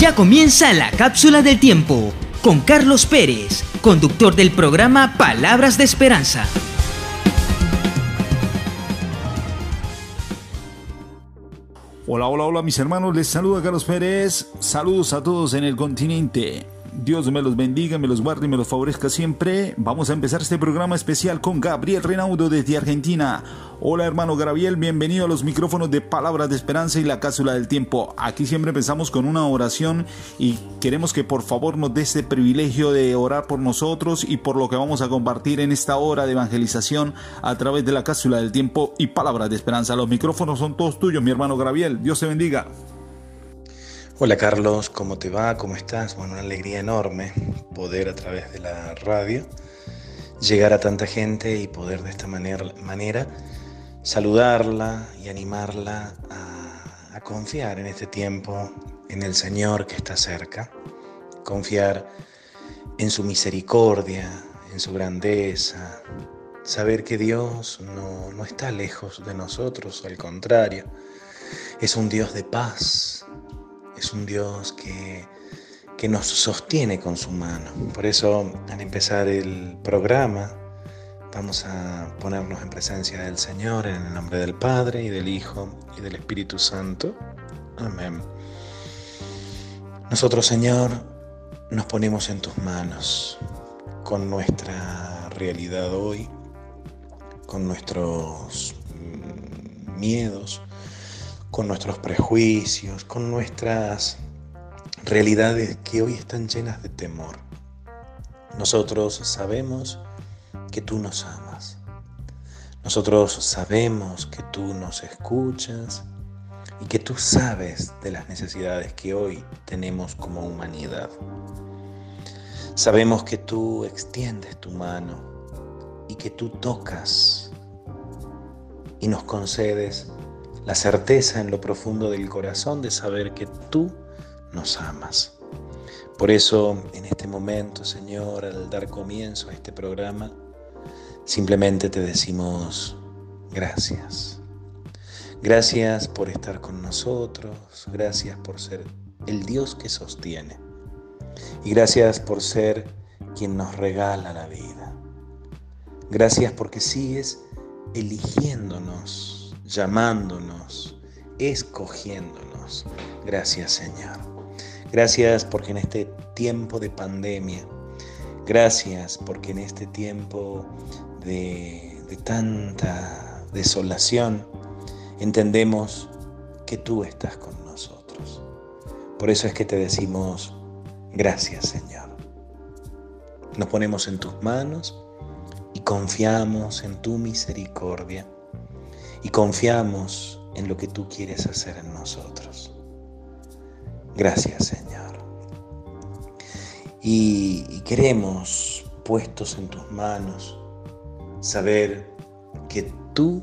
Ya comienza la cápsula del tiempo con Carlos Pérez, conductor del programa Palabras de Esperanza. Hola, hola, hola mis hermanos, les saluda Carlos Pérez. Saludos a todos en el continente. Dios me los bendiga, me los guarde y me los favorezca siempre. Vamos a empezar este programa especial con Gabriel Renaudo desde Argentina. Hola hermano Gabriel, bienvenido a los micrófonos de Palabras de Esperanza y la Cápsula del Tiempo. Aquí siempre empezamos con una oración y queremos que por favor nos dé este privilegio de orar por nosotros y por lo que vamos a compartir en esta hora de evangelización a través de la Cápsula del Tiempo y Palabras de Esperanza. Los micrófonos son todos tuyos, mi hermano Gabriel. Dios te bendiga. Hola Carlos, ¿cómo te va? ¿Cómo estás? Bueno, una alegría enorme poder a través de la radio llegar a tanta gente y poder de esta manera, saludarla y animarla a, a confiar en este tiempo en el Señor que está cerca, confiar en su misericordia, en su grandeza, saber que Dios no, no está lejos de nosotros, al contrario, es un Dios de paz, es un Dios que, que nos sostiene con su mano. Por eso, al empezar el programa, vamos a ponernos en presencia del Señor en el nombre del Padre y del Hijo y del Espíritu Santo. Amén. Nosotros, Señor, nos ponemos en tus manos con nuestra realidad hoy, con nuestros mm, miedos, con nuestros prejuicios, con nuestras realidades que hoy están llenas de temor. Nosotros sabemos que tú nos amas. Nosotros sabemos que tú nos escuchas y que tú sabes de las necesidades que hoy tenemos como humanidad. Sabemos que tú extiendes tu mano y que tú tocas y nos concedes la certeza en lo profundo del corazón de saber que tú nos amas. Por eso, en este momento, Señor, al dar comienzo a este programa, simplemente te decimos gracias. Gracias por estar con nosotros, gracias por ser el Dios que sostiene y gracias por ser quien nos regala la vida. Gracias porque sigues eligiéndonos llamándonos, escogiéndonos. Gracias Señor. Gracias porque en este tiempo de pandemia, gracias porque en este tiempo de, de tanta desolación, entendemos que tú estás con nosotros. Por eso es que te decimos, gracias Señor. Nos ponemos en tus manos y confiamos en tu misericordia y confiamos en lo que tú quieres hacer en nosotros. Gracias Señor. Y, queremos, puestos en tus manos, saber que tú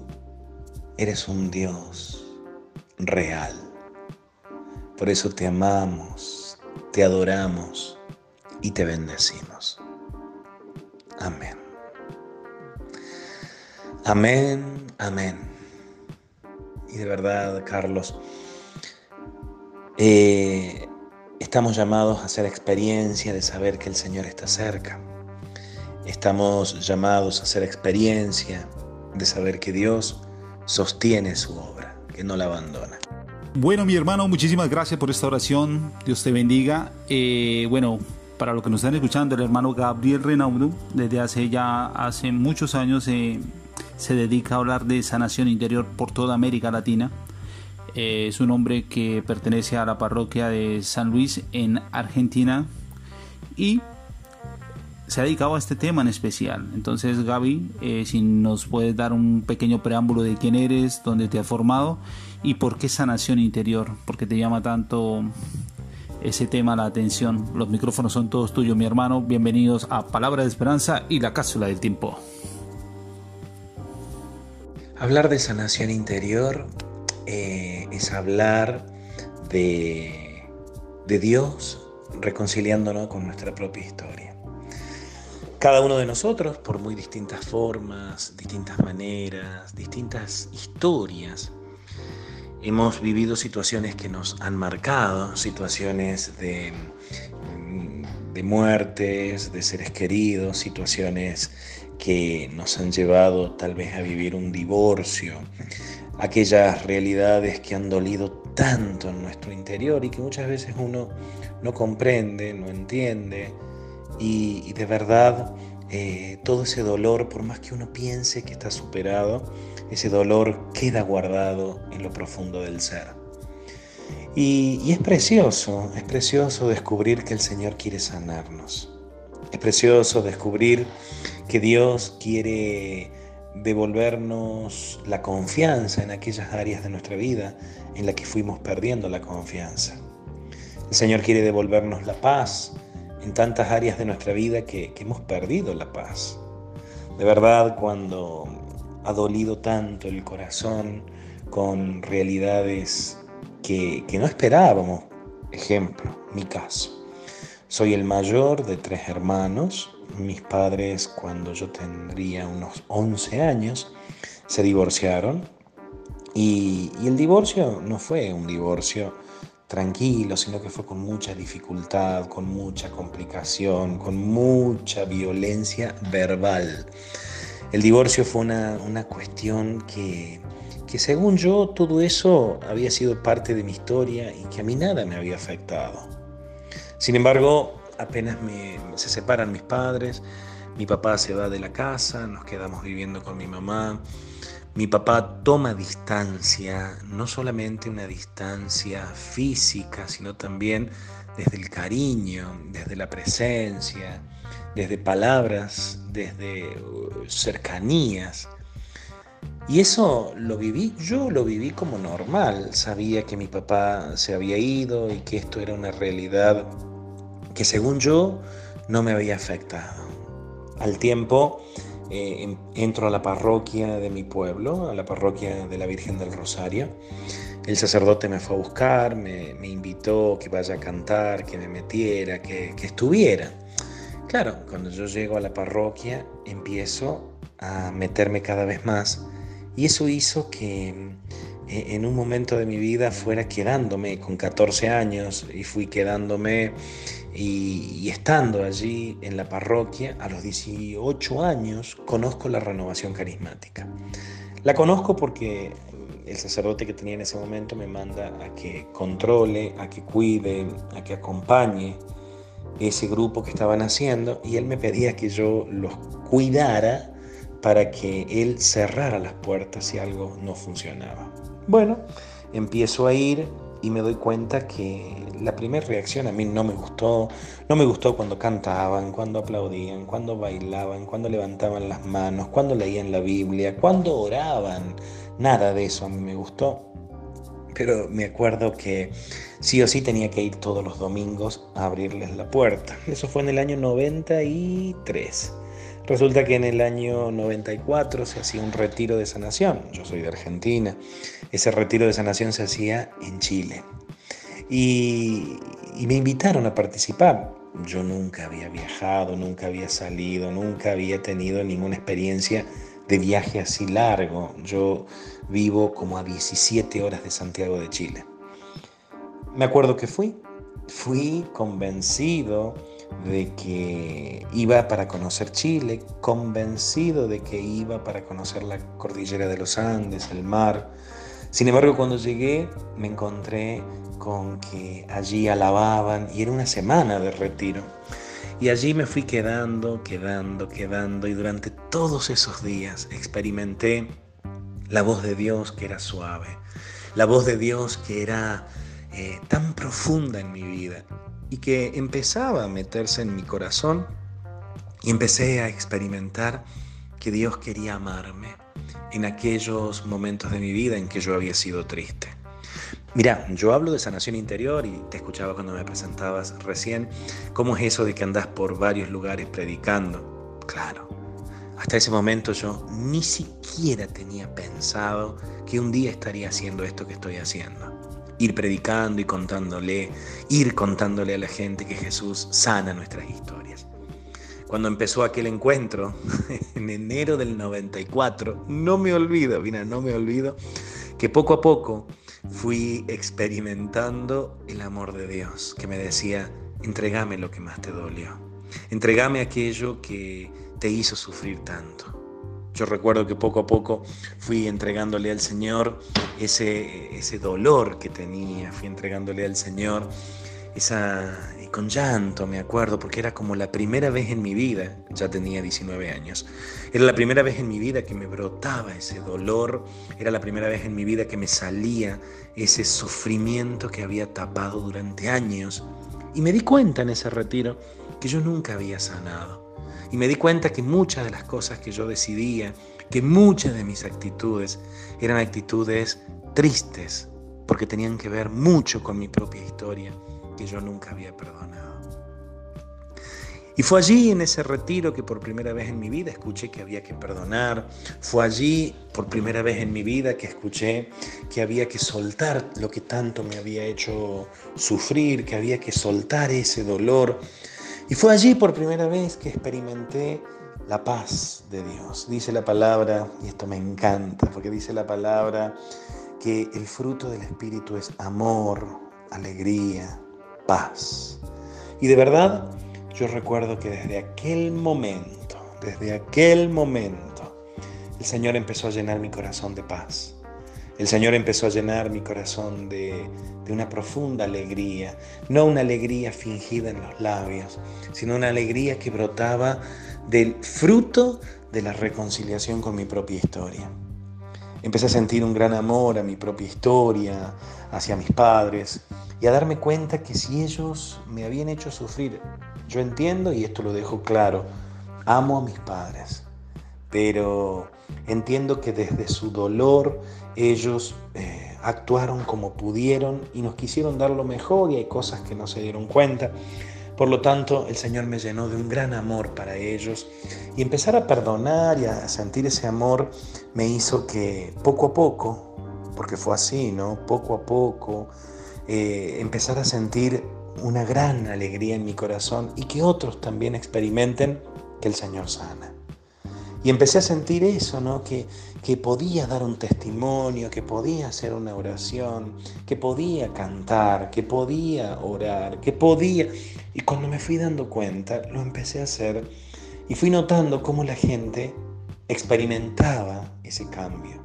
eres un Dios real. Por eso te amamos, te adoramos y te bendecimos. Amén. Amén, amén. Y de verdad, Carlos, eh, estamos llamados a hacer experiencia de saber que el Señor está cerca. Estamos llamados a hacer experiencia de saber que Dios sostiene su obra, que no la abandona. Bueno, mi hermano, muchísimas gracias por esta oración. Dios te bendiga. Eh, bueno, para los que nos están escuchando, el hermano Gabriel Renaudo, desde hace ya hace muchos años eh, se dedica a hablar de sanación interior por toda América Latina. Eh, es un hombre que pertenece a la parroquia de San Luis en Argentina y se ha dedicado a este tema en especial. Entonces, Gaby, eh, si nos puedes dar un pequeño preámbulo de quién eres, dónde te has formado y por qué sanación interior, porque te llama tanto ese tema la atención. Los micrófonos son todos tuyos, mi hermano. Bienvenidos a Palabra de Esperanza y la Cápsula del Tiempo. Hablar de sanación interior eh, es hablar de, de Dios reconciliándonos con nuestra propia historia. Cada uno de nosotros, por muy distintas formas, distintas maneras, distintas historias, hemos vivido situaciones que nos han marcado, situaciones de, de muertes, de seres queridos, situaciones que nos han llevado tal vez a vivir un divorcio, aquellas realidades que han dolido tanto en nuestro interior y que muchas veces uno no comprende, no entiende y, de verdad eh, todo ese dolor, por más que uno piense que está superado, ese dolor queda guardado en lo profundo del ser. Y, y, es precioso, es precioso descubrir que el Señor quiere sanarnos. Es precioso descubrir que Dios quiere devolvernos la confianza en aquellas áreas de nuestra vida en las que fuimos perdiendo la confianza. El Señor quiere devolvernos la paz en tantas áreas de nuestra vida que, hemos perdido la paz. De verdad, cuando ha dolido tanto el corazón con realidades que, que no esperábamos, ejemplo, mi caso. Soy el mayor de tres hermanos, mis padres cuando yo tendría unos 11 años se divorciaron y, el divorcio no fue un divorcio tranquilo, sino que fue con mucha dificultad, con mucha complicación, con mucha violencia verbal. El divorcio fue una, una cuestión que, que según yo todo eso había sido parte de mi historia y que a mí nada me había afectado. Sin embargo, apenas se separan mis padres, mi papá se va de la casa, nos quedamos viviendo con mi mamá. Mi papá toma distancia, no solamente una distancia física, sino también desde el cariño, desde la presencia, desde palabras, desde uh, cercanías. Y eso lo viví, yo lo viví como normal. Sabía que mi papá se había ido y que esto era una realidad que según yo no me había afectado. Al tiempo eh, entro a la parroquia de mi pueblo, a la parroquia de la Virgen del Rosario. El sacerdote me fue a buscar, me, invitó que vaya a cantar, que me metiera, que estuviera. Claro, cuando yo llego a la parroquia empiezo a meterme cada vez más y eso hizo que eh, en un momento de mi vida fuera quedándome con 14 años y fui quedándome y, estando allí en la parroquia, a los 18 años, conozco la renovación carismática. La conozco porque el sacerdote que tenía en ese momento me manda a que controle, a que cuide, a que acompañe ese grupo que estaban haciendo y él me pedía que yo los cuidara para que él cerrara las puertas si algo no funcionaba. Bueno, empiezo a ir, y me doy cuenta que la primera reacción a mí no me gustó. No me gustó cuando cantaban, cuando aplaudían, cuando bailaban, cuando levantaban las manos, cuando leían la Biblia, cuando oraban. Nada de eso a mí me gustó. Pero me acuerdo que sí o sí tenía que ir todos los domingos a abrirles la puerta. Eso fue en el año 93. Resulta que en el año 94 se hacía un retiro de sanación. Yo soy de Argentina. Ese retiro de sanación se hacía en Chile. Y, me invitaron a participar. Yo nunca había viajado, nunca había salido, nunca había tenido ninguna experiencia de viaje así largo. Yo vivo como a 17 horas de Santiago de Chile. Me acuerdo que fui. Fui convencido de que iba para conocer Chile, convencido de que iba para conocer la cordillera de los Andes, el mar. Sin embargo, cuando llegué me encontré con que allí alababan y era una semana de retiro. Y allí me fui quedando, quedando, quedando y durante todos esos días experimenté la voz de Dios que era suave, la voz de Dios que era eh, tan profunda en mi vida y que empezaba a meterse en mi corazón y empecé a experimentar que Dios quería amarme en aquellos momentos de mi vida en que yo había sido triste. Mira, yo hablo de sanación interior y te escuchaba cuando me presentabas recién, ¿cómo es eso de que andás por varios lugares predicando? Claro, hasta ese momento yo ni siquiera tenía pensado que un día estaría haciendo esto que estoy haciendo ir predicando y contándole, ir contándole a la gente que Jesús sana nuestras historias. Cuando empezó aquel encuentro, en enero del 94, no me olvido, mira, no me olvido, que poco a poco fui experimentando el amor de Dios, que me decía, entregame lo que más te dolió, entregame aquello que te hizo sufrir tanto. Yo recuerdo que poco a poco fui entregándole al Señor ese, ese dolor que tenía, fui entregándole al Señor esa, y con llanto me acuerdo, porque era como la primera vez en mi vida, ya tenía 19 años, era la primera vez en mi vida que me brotaba ese dolor, era la primera vez en mi vida que me salía ese sufrimiento que había tapado durante años. Y me di cuenta en ese retiro que yo nunca había sanado. Y me di cuenta que muchas de las cosas que yo decidía, que muchas de mis actitudes eran actitudes tristes, porque tenían que ver mucho con mi propia historia, que yo nunca había perdonado. Y fue allí en ese retiro que por primera vez en mi vida escuché que había que perdonar. Fue allí por primera vez en mi vida que escuché que había que soltar lo que tanto me había hecho sufrir, que había que soltar ese dolor, y fue allí por primera vez que experimenté la paz de Dios. Dice la palabra, y esto me encanta, porque dice la palabra que el fruto del Espíritu es amor, alegría, paz. Y de verdad, yo recuerdo que desde aquel momento, desde aquel momento, el Señor empezó a llenar mi corazón de paz. El Señor empezó a llenar mi corazón de, una profunda alegría, no una alegría fingida en los labios, sino una alegría que brotaba del fruto de la reconciliación con mi propia historia. Empecé a sentir un gran amor a mi propia historia, hacia mis padres, y a darme cuenta que si ellos me habían hecho sufrir, yo entiendo, y esto lo dejo claro, amo a mis padres, pero entiendo que desde su dolor ellos eh, actuaron como pudieron y nos quisieron dar lo mejor y hay cosas que no se dieron cuenta. Por lo tanto, el Señor me llenó de un gran amor para ellos y empezar a perdonar y a sentir ese amor me hizo que poco a poco, porque fue así, ¿no? Poco a poco, eh, empezar a sentir una gran alegría en mi corazón y que otros también experimenten que el Señor sana. Y empecé a sentir eso, ¿no? Que, que podía dar un testimonio, que podía hacer una oración, que podía cantar, que podía orar, que podía... Y cuando me fui dando cuenta, lo empecé a hacer y fui notando cómo la gente experimentaba ese cambio.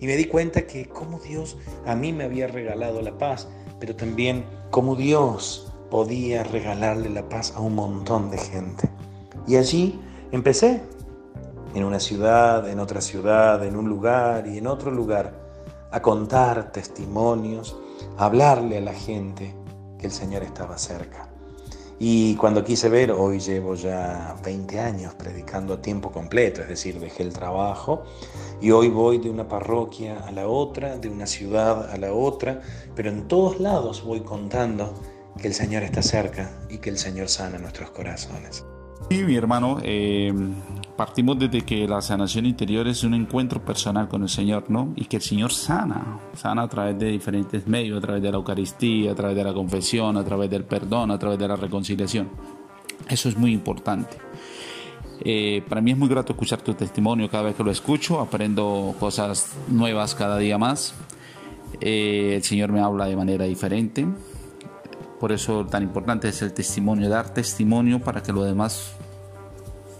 Y me di cuenta que cómo Dios a mí me había regalado la paz, pero también cómo Dios podía regalarle la paz a un montón de gente. Y allí empecé en una ciudad, en otra ciudad, en un lugar y en otro lugar, a contar testimonios, a hablarle a la gente que el Señor estaba cerca. Y cuando quise ver, hoy llevo ya 20 años predicando a tiempo completo, es decir, dejé el trabajo y hoy voy de una parroquia a la otra, de una ciudad a la otra, pero en todos lados voy contando que el Señor está cerca y que el Señor sana nuestros corazones. Sí, mi hermano, eh, partimos desde que la sanación interior es un encuentro personal con el Señor, ¿no? Y que el Señor sana, sana a través de diferentes medios, a través de la Eucaristía, a través de la confesión, a través del perdón, a través de la reconciliación. Eso es muy importante. Eh, para mí es muy grato escuchar tu testimonio cada vez que lo escucho, aprendo cosas nuevas cada día más. Eh, el Señor me habla de manera diferente. Por eso tan importante es el testimonio, dar testimonio para que los demás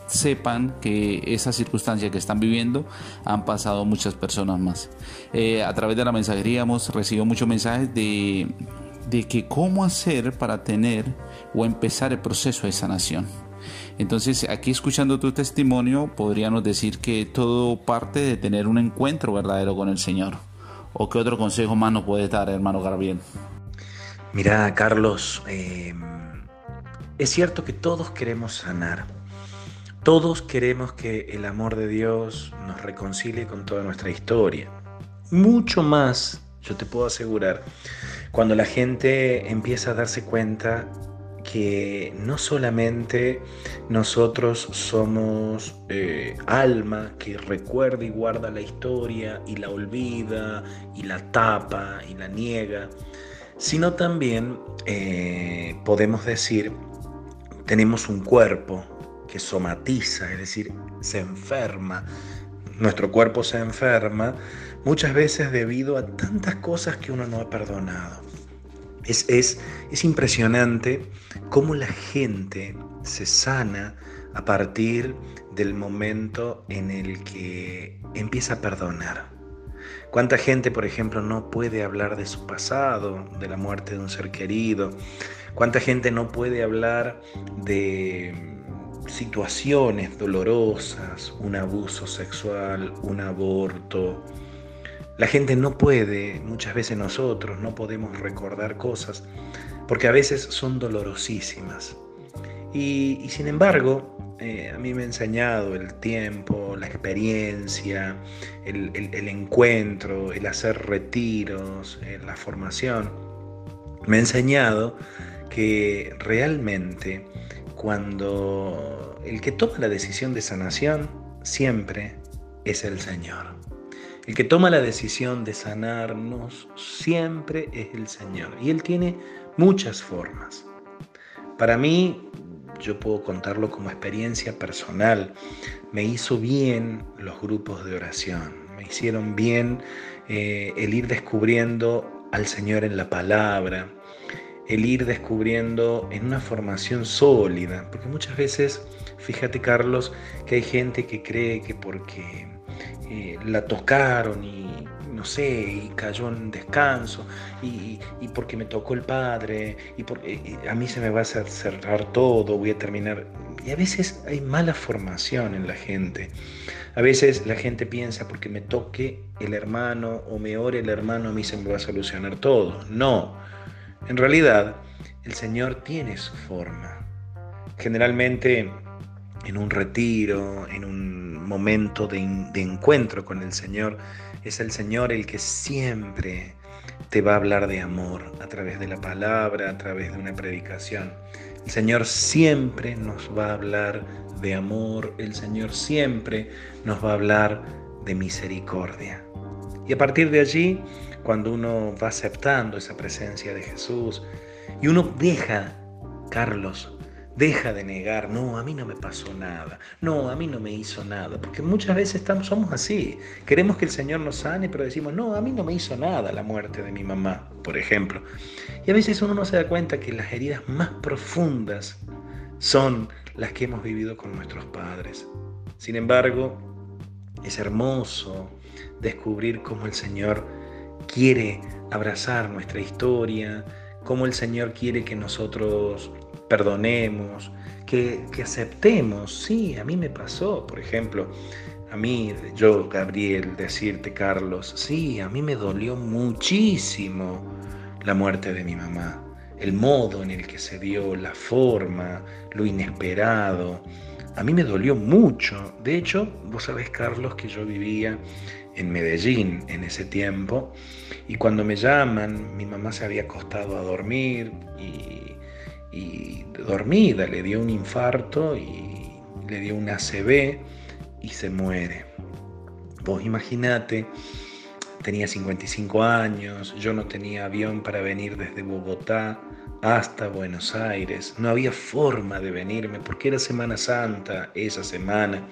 sepan que esa circunstancia que están viviendo han pasado muchas personas más. Eh, a través de la mensajería hemos recibido muchos mensajes de, de que cómo hacer para tener o empezar el proceso de sanación. Entonces, aquí escuchando tu testimonio, podríamos decir que todo parte de tener un encuentro verdadero con el Señor. ¿O qué otro consejo más nos puedes dar, hermano Gabriel? Mira, Carlos, eh, es cierto que todos queremos sanar, todos queremos que el amor de Dios nos reconcilie con toda nuestra historia. Mucho más, yo te puedo asegurar, cuando la gente empieza a darse cuenta que no solamente nosotros somos eh, alma que recuerda y guarda la historia y la olvida y la tapa y la niega, sino también eh, podemos decir tenemos un cuerpo que somatiza, es decir, se enferma, nuestro cuerpo se enferma muchas veces debido a tantas cosas que uno no ha perdonado. Es, es, es impresionante cómo la gente se sana a partir del momento en el que empieza a perdonar. ¿Cuánta gente, por ejemplo, no puede hablar de su pasado, de la muerte de un ser querido? ¿Cuánta gente no puede hablar de situaciones dolorosas, un abuso sexual, un aborto? La gente no puede, muchas veces nosotros no podemos recordar cosas porque a veces son dolorosísimas. Y, sin embargo, eh, a mí me ha enseñado el tiempo, la experiencia, el, encuentro, el hacer retiros, eh, la formación. Me ha enseñado que realmente cuando el que toma la decisión de sanación siempre es el Señor. El que toma la decisión de sanarnos siempre es el Señor. Y Él tiene muchas formas. Para mí, yo puedo contarlo como experiencia personal. Me hizo bien los grupos de oración, me hicieron bien eh, el ir descubriendo al Señor en la palabra, el ir descubriendo en una formación sólida, porque muchas veces, fíjate Carlos, que hay gente que cree que porque eh, la tocaron y no sé, y cayó en descanso, y, porque me tocó el padre, y porque a mí se me va a cerrar todo, voy a terminar. Y a veces hay mala formación en la gente. A veces la gente piensa porque me toque el hermano o me ore el hermano, a mí se me va a solucionar todo. No, en realidad el Señor tiene su forma. Generalmente en un retiro, en un momento de encuentro con el Señor, es el Señor el que siempre te va a hablar de amor a través de la palabra, a través de una predicación. El Señor siempre nos va a hablar de amor, el Señor siempre nos va a hablar de misericordia. Y a partir de allí, cuando uno va aceptando esa presencia de Jesús y uno deja, Carlos, Deja de negar, no, a mí no me pasó nada, no, a mí no me hizo nada, porque muchas veces estamos, somos así. Queremos que el Señor nos sane, pero decimos, no, a mí no me hizo nada la muerte de mi mamá, por ejemplo. Y a veces uno no se da cuenta que las heridas más profundas son las que hemos vivido con nuestros padres. Sin embargo, es hermoso descubrir cómo el Señor quiere abrazar nuestra historia, cómo el Señor quiere que nosotros perdonemos, que, aceptemos. Sí, a mí me pasó, por ejemplo, a mí, yo, Gabriel, decirte, Carlos, sí, a mí me dolió muchísimo la muerte de mi mamá, el modo en el que se dio, la forma, lo inesperado. A mí me dolió mucho. De hecho, vos sabés, Carlos, que yo vivía en Medellín en ese tiempo y cuando me llaman, mi mamá se había acostado a dormir y y dormida, le dio un infarto y le dio una ACV y se muere. Vos imaginate, tenía 55 años, yo no tenía avión para venir desde Bogotá hasta Buenos Aires, no había forma de venirme porque era Semana Santa esa semana.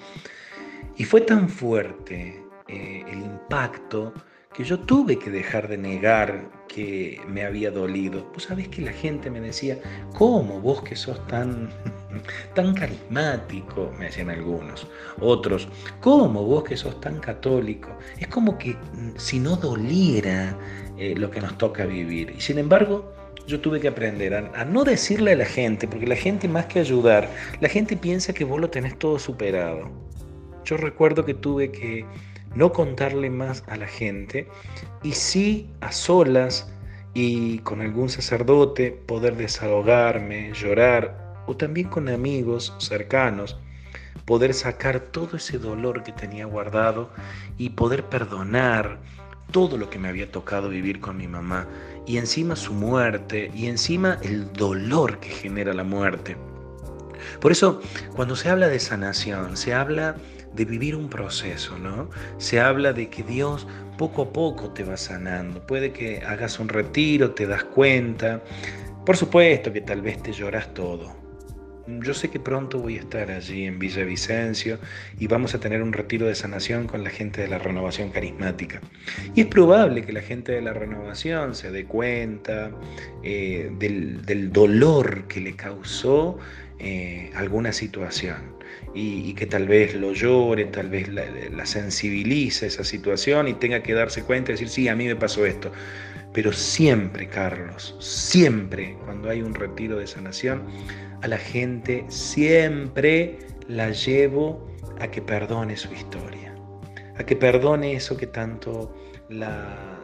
Y fue tan fuerte eh, el impacto que yo tuve que dejar de negar que me había dolido. Vos sabés que la gente me decía, ¿cómo vos que sos tan, tan carismático? Me decían algunos. Otros, ¿cómo vos que sos tan católico? Es como que mm, si no doliera eh, lo que nos toca vivir. Y sin embargo, yo tuve que aprender a, a, no decirle a la gente, porque la gente más que ayudar, la gente piensa que vos lo tenés todo superado. Yo recuerdo que tuve que no contarle más a la gente y sí a solas y con algún sacerdote poder desahogarme, llorar o también con amigos cercanos, poder sacar todo ese dolor que tenía guardado y poder perdonar todo lo que me había tocado vivir con mi mamá y encima su muerte y encima el dolor que genera la muerte. Por eso, cuando se habla de sanación, se habla de vivir un proceso, ¿no? Se habla de que Dios poco a poco te va sanando. Puede que hagas un retiro, te das cuenta. Por supuesto que tal vez te lloras todo. yo sé que pronto voy a estar allí en Villa Vicencio y vamos a tener un retiro de sanación con la gente de la renovación carismática. Y es probable que la gente de la renovación se dé cuenta eh, del, dolor que le causó eh, alguna situación y, que tal vez lo llore, tal vez la, la sensibilice esa situación y tenga que darse cuenta y decir, sí, a mí me pasó esto. Pero siempre, Carlos, siempre cuando hay un retiro de sanación, a la gente siempre la llevo a que perdone su historia, a que perdone eso que tanto la,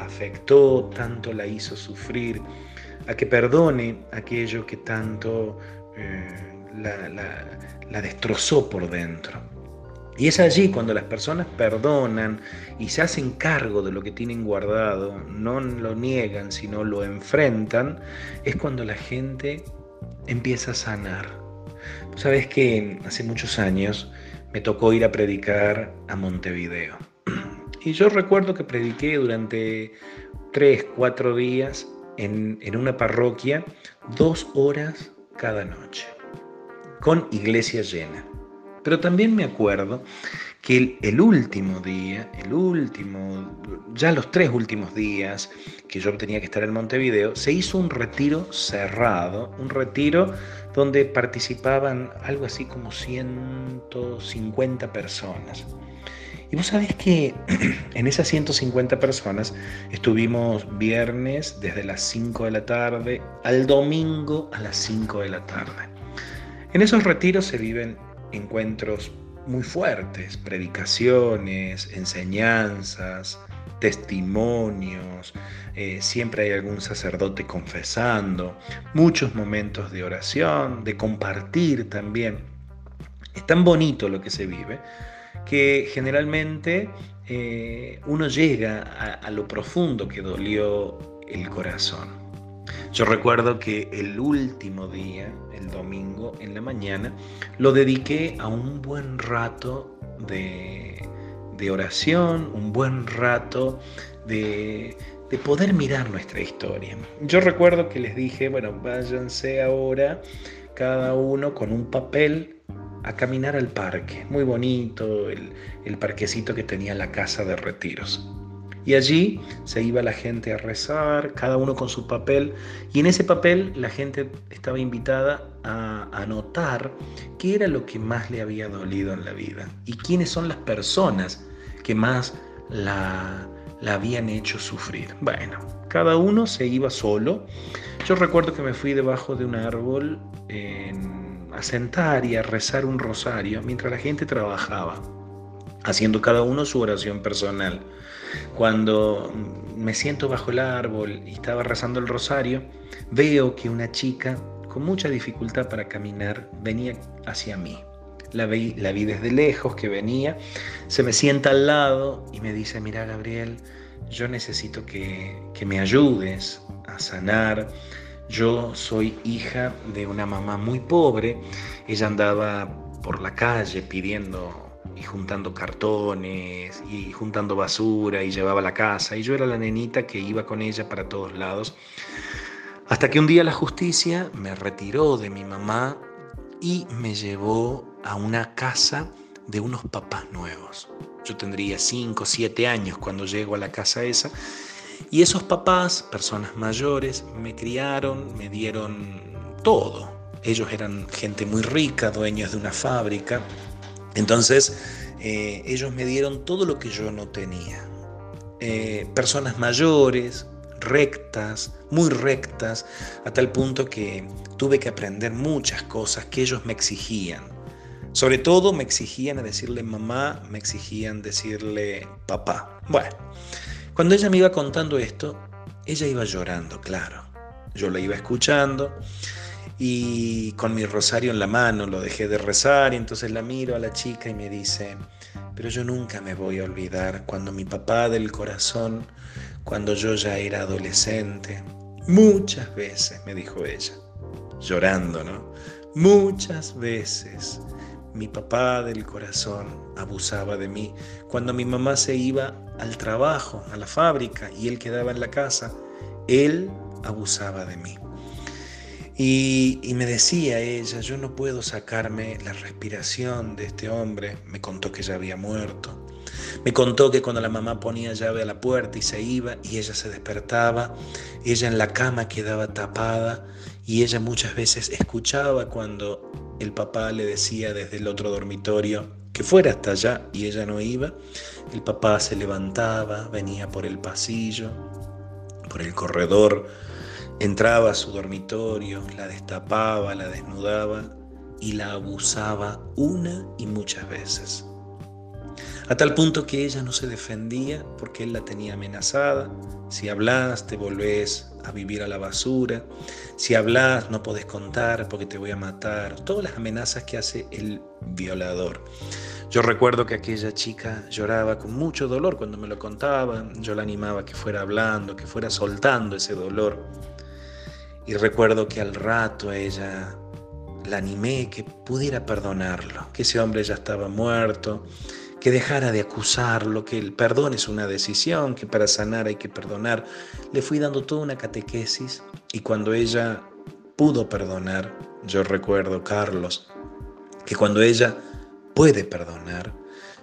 afectó, tanto la hizo sufrir, a que perdone aquello que tanto eh, la destrozó por dentro. Y es allí cuando las personas perdonan y se hacen cargo de lo que tienen guardado, no lo niegan, sino lo enfrentan, es cuando la gente empieza a sanar. Sabes que hace muchos años me tocó ir a predicar a Montevideo. Y yo recuerdo que prediqué durante tres, cuatro días en, en una parroquia, dos horas cada noche, con iglesia llena. Pero también me acuerdo que el, último día, el último, ya los tres últimos días que yo tenía que estar en Montevideo, se hizo un retiro cerrado, un retiro donde participaban algo así como 150 personas. Y vos sabés que en esas 150 personas estuvimos viernes desde las 5 de la tarde al domingo a las 5 de la tarde. En esos retiros se viven encuentros muy fuertes, predicaciones, enseñanzas, testimonios, eh, siempre hay algún sacerdote confesando, muchos momentos de oración, de compartir también. Es tan bonito lo que se vive que generalmente eh, uno llega a lo profundo que dolió el corazón. Yo recuerdo que el último día, el domingo en la mañana, lo dediqué a un buen rato de, oración, un buen rato de, de poder mirar nuestra historia. Yo recuerdo que les dije, bueno, váyanse ahora cada uno con un papel a caminar al parque, muy bonito, el, el parquecito que tenía la casa de retiros. Y allí se iba la gente a rezar, cada uno con su papel, y en ese papel la gente estaba invitada a anotar qué era lo que más le había dolido en la vida y quiénes son las personas que más la, la habían hecho sufrir. Bueno, cada uno se iba solo. Yo recuerdo que me fui debajo de un árbol a sentar y a rezar un rosario mientras la gente trabajaba, haciendo cada uno su oración personal. Cuando me siento bajo el árbol y estaba rezando el rosario, veo que una chica con mucha dificultad para caminar venía hacia mí. La vi, desde lejos que venía, se me sienta al lado y me dice, mira Gabriel, yo necesito que, que me ayudes a sanar. Yo soy hija de una mamá muy pobre, ella andaba por la calle pidiendo y juntando cartones y juntando basura y llevaba a la casa y yo era la nenita que iba con ella para todos lados. Hasta que un día la justicia me retiró de mi mamá y me llevó a una casa de unos papás nuevos. Yo tendría 5 o 7 años cuando llego a la casa esa y esos papás, personas mayores, me criaron, me dieron todo. Ellos eran gente muy rica, dueños de una fábrica, entonces, eh, ellos me dieron todo lo que yo no tenía. Eh, personas mayores, rectas, muy rectas, a tal punto que tuve que aprender muchas cosas que ellos me exigían. Sobre todo me exigían a decirle mamá, me exigían decirle papá. Bueno, cuando ella me iba contando esto, ella iba llorando, claro. Yo la iba escuchando y con mi rosario en la mano lo dejé de rezar y entonces la miro a la chica y me dice, pero yo nunca me voy a olvidar cuando mi papá del corazón, cuando yo ya era adolescente, muchas veces, me dijo ella, llorando, ¿no? Muchas veces mi papá del corazón abusaba de mí. Cuando mi mamá se iba al trabajo, a la fábrica, y él quedaba en la casa, él abusaba de mí. Y, me decía ella, yo no puedo sacarme la respiración de este hombre. Me contó que ya había muerto. Me contó que cuando la mamá ponía llave a la puerta y se iba y ella se despertaba, ella en la cama quedaba tapada y ella muchas veces escuchaba cuando el papá le decía desde el otro dormitorio que fuera hasta allá y ella no iba. El papá se levantaba, venía por el pasillo, por el corredor, entraba a su dormitorio, la destapaba, la desnudaba y la abusaba una y muchas veces a tal punto que ella no se defendía porque él la tenía amenazada. Si hablas, te volvés a vivir a la basura. Si hablas, no podés contar porque te voy a matar. Todas las amenazas que hace el violador. Yo recuerdo que aquella chica lloraba con mucho dolor cuando me lo contaba. Yo la animaba que fuera hablando, que fuera soltando ese dolor. Y recuerdo que al rato ella la animé que pudiera perdonarlo, que ese hombre ya estaba muerto, que dejara de acusarlo, que el perdón es una decisión, que para sanar hay que perdonar. Le fui dando toda una catequesis y cuando ella pudo perdonar, yo recuerdo, Carlos, que cuando ella puede perdonar,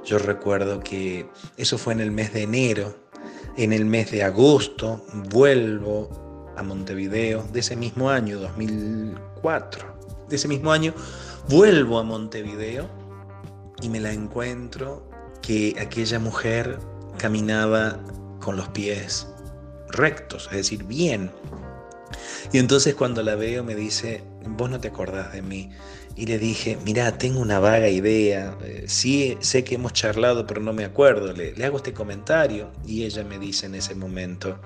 yo recuerdo que eso fue en el mes de enero, en el mes de agosto vuelvo a Montevideo de ese mismo año, 2004, de ese mismo año vuelvo a Montevideo y me la encuentro que aquella mujer caminaba con los pies rectos, es decir, bien. Y entonces cuando la veo me dice, vos no te acordás de mí. Y le dije, mira, tengo una vaga idea, eh, sí sé que hemos charlado, pero no me acuerdo. Le, le, hago este comentario y ella me dice en ese momento,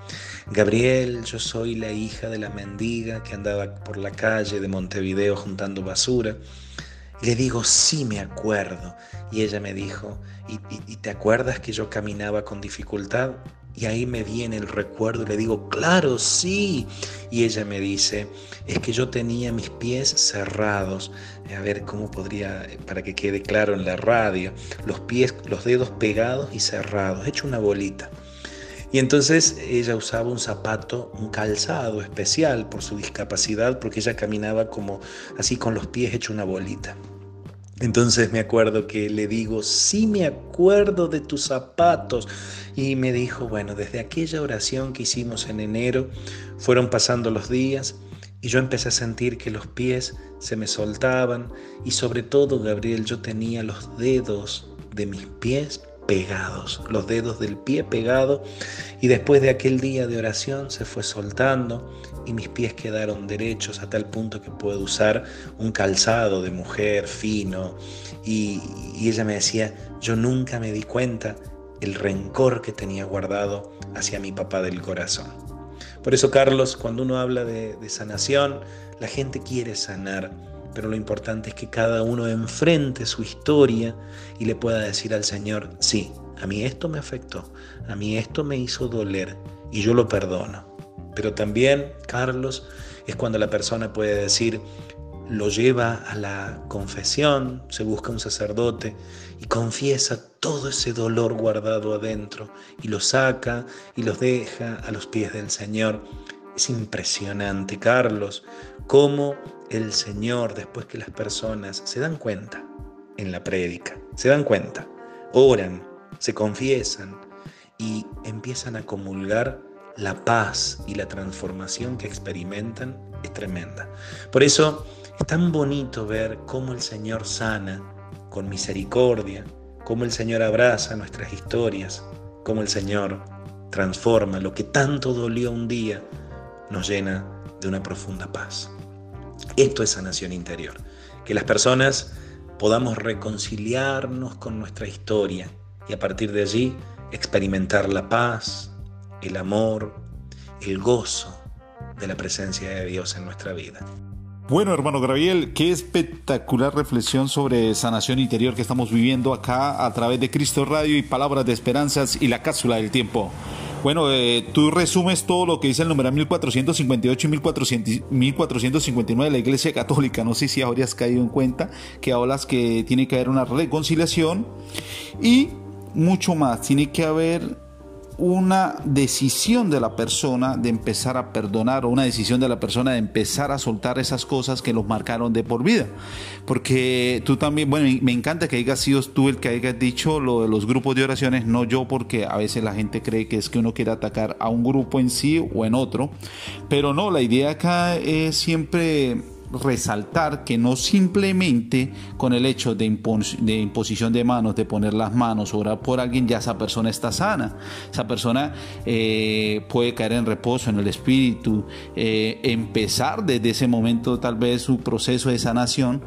Gabriel, yo soy la hija de la mendiga que andaba por la calle de Montevideo juntando basura. Le digo, sí me acuerdo. Y ella me dijo, ¿Y, te acuerdas que yo caminaba con dificultad? Y ahí me viene el recuerdo le digo, claro, sí. Y ella me dice, es que yo tenía mis pies cerrados. A ver cómo podría, para que quede claro en la radio, los pies, los dedos pegados y cerrados, hecho una bolita. Y entonces ella usaba un zapato, un calzado especial por su discapacidad, porque ella caminaba como así con los pies hecho una bolita. Entonces me acuerdo que le digo, sí me acuerdo de tus zapatos. Y me dijo, bueno, desde aquella oración que hicimos en enero, fueron pasando los días y yo empecé a sentir que los pies se me soltaban y sobre todo, Gabriel, yo tenía los dedos de mis pies pegados, los dedos del pie pegados y después de aquel día de oración se fue soltando y mis pies quedaron derechos a tal punto que puedo usar un calzado de mujer fino y, ella me decía, yo nunca me di cuenta el rencor que tenía guardado hacia mi papá del corazón. Por eso, Carlos, cuando uno habla de sanación, la gente quiere sanar pero lo importante es que cada uno enfrente su historia y le pueda decir al Señor, sí, a mí esto me afectó, a mí esto me hizo doler y yo lo perdono. Pero también, Carlos, es cuando la persona puede decir, lo lleva a la confesión, se busca un sacerdote y confiesa todo ese dolor guardado adentro y lo saca y los deja a los pies del Señor. Es impresionante, Carlos, cómo el Señor, después que las personas se dan cuenta en la prédica, se dan cuenta, oran, se confiesan y empiezan a comulgar, la paz y la transformación que experimentan es tremenda. Por eso es tan bonito ver cómo el Señor sana con misericordia, cómo el Señor abraza nuestras historias, cómo el Señor transforma lo que tanto dolió un día, nos llena de una profunda paz. Esto es sanación interior, que las personas podamos reconciliarnos con nuestra historia y a partir de allí experimentar la paz, el amor, el gozo de la presencia de Dios en nuestra vida. Bueno, hermano Gabriel, qué espectacular reflexión sobre sanación interior que estamos viviendo acá a través de Cristo Radio y Palabras de Esperanzas y la cápsula del tiempo. Bueno, eh, tú resumes todo lo que dice el número 1458 y 1459 de la Iglesia Católica. No sé si habrías caído en cuenta que hablas que tiene que haber una reconciliación y mucho más. Tiene que haber una decisión de la persona de empezar a perdonar o una decisión de la persona de empezar a soltar esas cosas que los marcaron de por vida. Porque tú también, bueno, me encanta que hayas sido tú el que hayas dicho lo de los grupos de oraciones, no yo, porque a veces la gente cree que es que uno quiere atacar a un grupo en sí o en otro. Pero no, la idea acá es siempre resaltar que no simplemente con el hecho de, imposición de manos, de poner las manos, orar por alguien, ya esa persona está sana. Esa persona eh, puede caer en reposo en el espíritu, eh, empezar desde ese momento tal vez su proceso de sanación,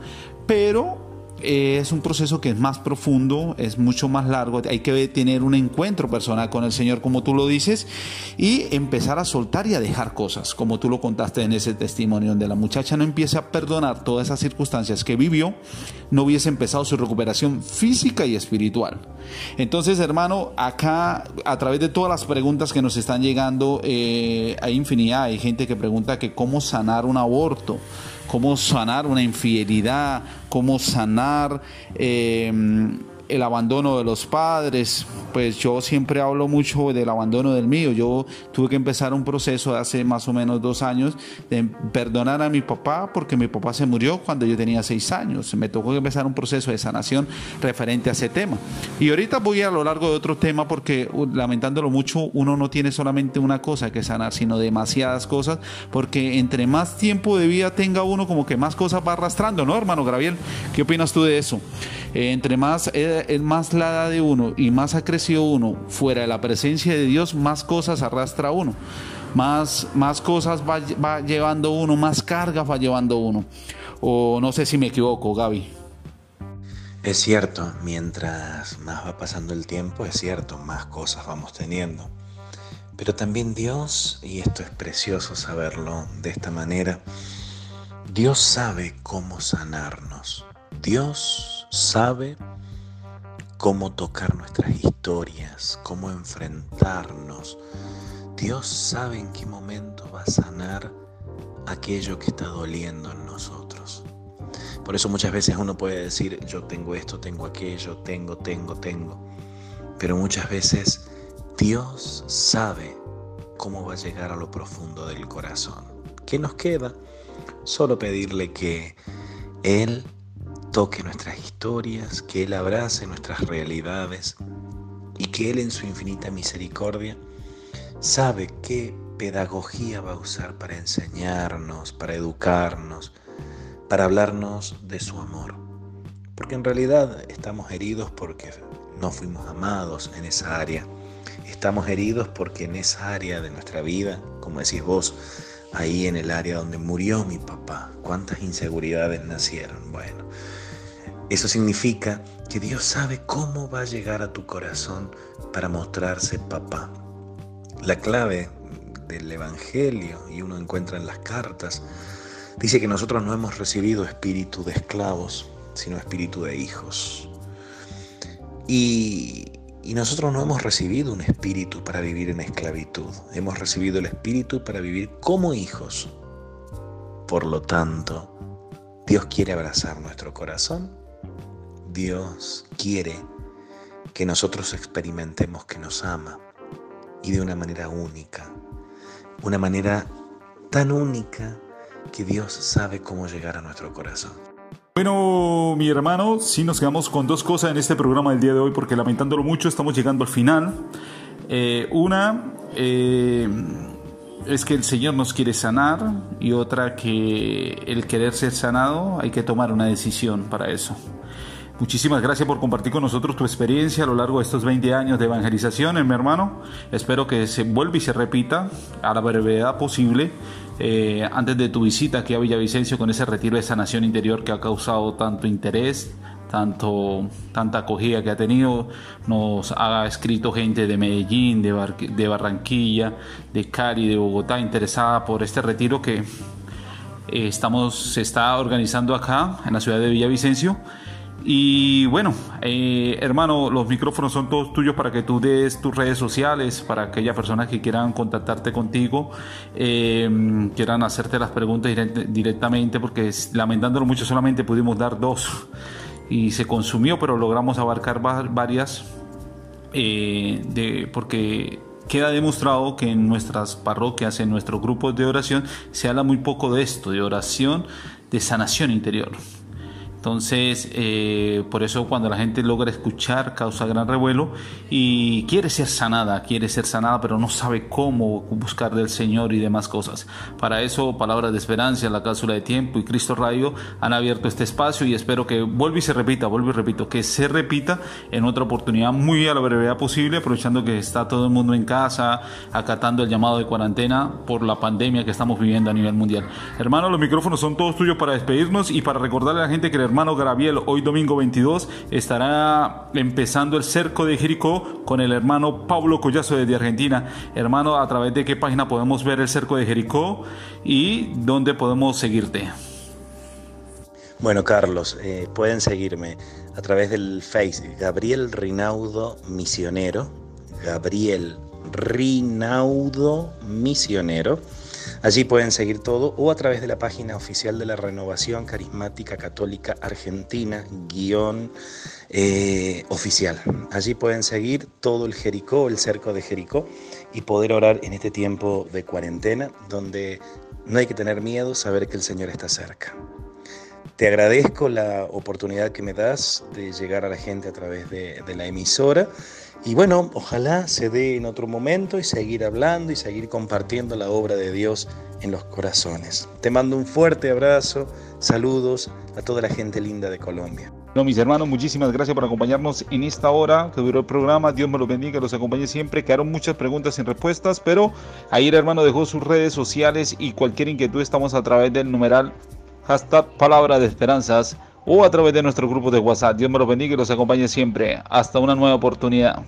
pero es un proceso que es más profundo, es mucho más largo, hay que tener un encuentro personal con el Señor, como tú lo dices, y empezar a soltar y a dejar cosas, como tú lo contaste en ese testimonio, donde la muchacha no empieza a perdonar todas esas circunstancias que vivió, no hubiese empezado su recuperación física y espiritual. Entonces, hermano, acá, a través de todas las preguntas que nos están llegando, eh, hay infinidad, hay gente que pregunta que cómo sanar un aborto cómo sanar una infidelidad, cómo sanar eh, el abandono de los padres, pues yo siempre hablo mucho del abandono del mío. Yo tuve que empezar un proceso hace más o menos dos años de perdonar a mi papá porque mi papá se murió cuando yo tenía seis años. Me tocó empezar un proceso de sanación referente a ese tema. Y ahorita voy a lo largo de otro tema porque lamentándolo mucho, uno no tiene solamente una cosa que sanar, sino demasiadas cosas, porque entre más tiempo de vida tenga uno, como que más cosas va arrastrando, ¿no, hermano Gabriel? ¿Qué opinas tú de eso? Eh, entre más... Eh, es más la edad de uno y más ha crecido uno fuera de la presencia de Dios, más cosas arrastra uno, más, más cosas va, va llevando uno, más cargas va llevando uno. O no sé si me equivoco, Gaby. Es cierto, mientras más va pasando el tiempo, es cierto, más cosas vamos teniendo. Pero también Dios, y esto es precioso saberlo de esta manera, Dios sabe cómo sanarnos. Dios sabe cómo tocar nuestras historias, cómo enfrentarnos. Dios sabe en qué momento va a sanar aquello que está doliendo en nosotros. Por eso muchas veces uno puede decir, yo tengo esto, tengo aquello, tengo, tengo, tengo. Pero muchas veces Dios sabe cómo va a llegar a lo profundo del corazón. ¿Qué nos queda? Solo pedirle que Él toque nuestras historias, que Él abrace nuestras realidades y que Él en su infinita misericordia sabe qué pedagogía va a usar para enseñarnos, para educarnos, para hablarnos de su amor. Porque en realidad estamos heridos porque no fuimos amados en esa área. Estamos heridos porque en esa área de nuestra vida, como decís vos, ahí en el área donde murió mi papá, cuántas inseguridades nacieron. Bueno, eso significa que Dios sabe cómo va a llegar a tu corazón para mostrarse papá. La clave del Evangelio, y uno encuentra en las cartas, dice que nosotros no hemos recibido espíritu de esclavos, sino espíritu de hijos. Y, nosotros no hemos recibido un espíritu para vivir en esclavitud, hemos recibido el espíritu para vivir como hijos. Por lo tanto, Dios quiere abrazar nuestro corazón Dios quiere que nosotros experimentemos que nos ama y de una manera única, una manera tan única que Dios sabe cómo llegar a nuestro corazón. Bueno, mi hermano, sí nos quedamos con dos cosas en este programa del día de hoy porque lamentándolo mucho estamos llegando al final. Eh, una eh, es que el Señor nos quiere sanar y otra que el querer ser sanado hay que tomar una decisión para eso. Muchísimas gracias por compartir con nosotros tu experiencia a lo largo de estos 20 años de evangelización, eh, mi hermano. Espero que se vuelva y se repita a la brevedad posible eh, antes de tu visita aquí a Villavicencio con ese retiro de sanación interior que ha causado tanto interés, tanto, tanta acogida que ha tenido. Nos ha escrito gente de Medellín, de, de Barranquilla, de Cali, de Bogotá, interesada por este retiro que eh, estamos, se está organizando acá en la ciudad de Villavicencio. Y bueno, eh, hermano, los micrófonos son todos tuyos para que tú des tus redes sociales, para aquellas personas que quieran contactarte contigo, eh, quieran hacerte las preguntas directamente, porque lamentándolo mucho solamente pudimos dar dos y se consumió, pero logramos abarcar varias, eh, de, porque queda demostrado que en nuestras parroquias, en nuestros grupos de oración, se habla muy poco de esto, de oración, de sanación interior. Entonces, eh, por eso cuando la gente logra escuchar causa gran revuelo y quiere ser sanada, quiere ser sanada, pero no sabe cómo buscar del Señor y demás cosas. Para eso, Palabras de Esperanza, la cápsula de tiempo y Cristo Radio han abierto este espacio y espero que vuelva y se repita, vuelvo y repito, que se repita en otra oportunidad muy a la brevedad posible, aprovechando que está todo el mundo en casa, acatando el llamado de cuarentena por la pandemia que estamos viviendo a nivel mundial. Hermano, los micrófonos son todos tuyos para despedirnos y para recordarle a la gente que hermano Graviel, hoy domingo 22, estará empezando el cerco de Jericó con el hermano Pablo Collazo desde Argentina. Hermano, ¿a través de qué página podemos ver el cerco de Jericó y dónde podemos seguirte? Bueno, Carlos, eh, pueden seguirme a través del Face Gabriel Rinaudo Misionero. Gabriel Rinaudo Misionero. Allí pueden seguir todo o a través de la página oficial de la Renovación Carismática Católica Argentina, guion eh, oficial. Allí pueden seguir todo el Jericó, el cerco de Jericó y poder orar en este tiempo de cuarentena donde no hay que tener miedo, saber que el Señor está cerca. Te agradezco la oportunidad que me das de llegar a la gente a través de, de la emisora y bueno, ojalá se dé en otro momento y seguir hablando y seguir compartiendo la obra de Dios en los corazones. Te mando un fuerte abrazo, saludos a toda la gente linda de Colombia. No, mis hermanos, muchísimas gracias por acompañarnos en esta hora que duró el programa. Dios me los bendiga, los acompañe siempre. Quedaron muchas preguntas sin respuestas, pero ahí el hermano dejó sus redes sociales y cualquier inquietud estamos a través del numeral hashtag palabra de esperanzas o a través de nuestro grupo de WhatsApp. Dios me los bendiga y los acompañe siempre. Hasta una nueva oportunidad.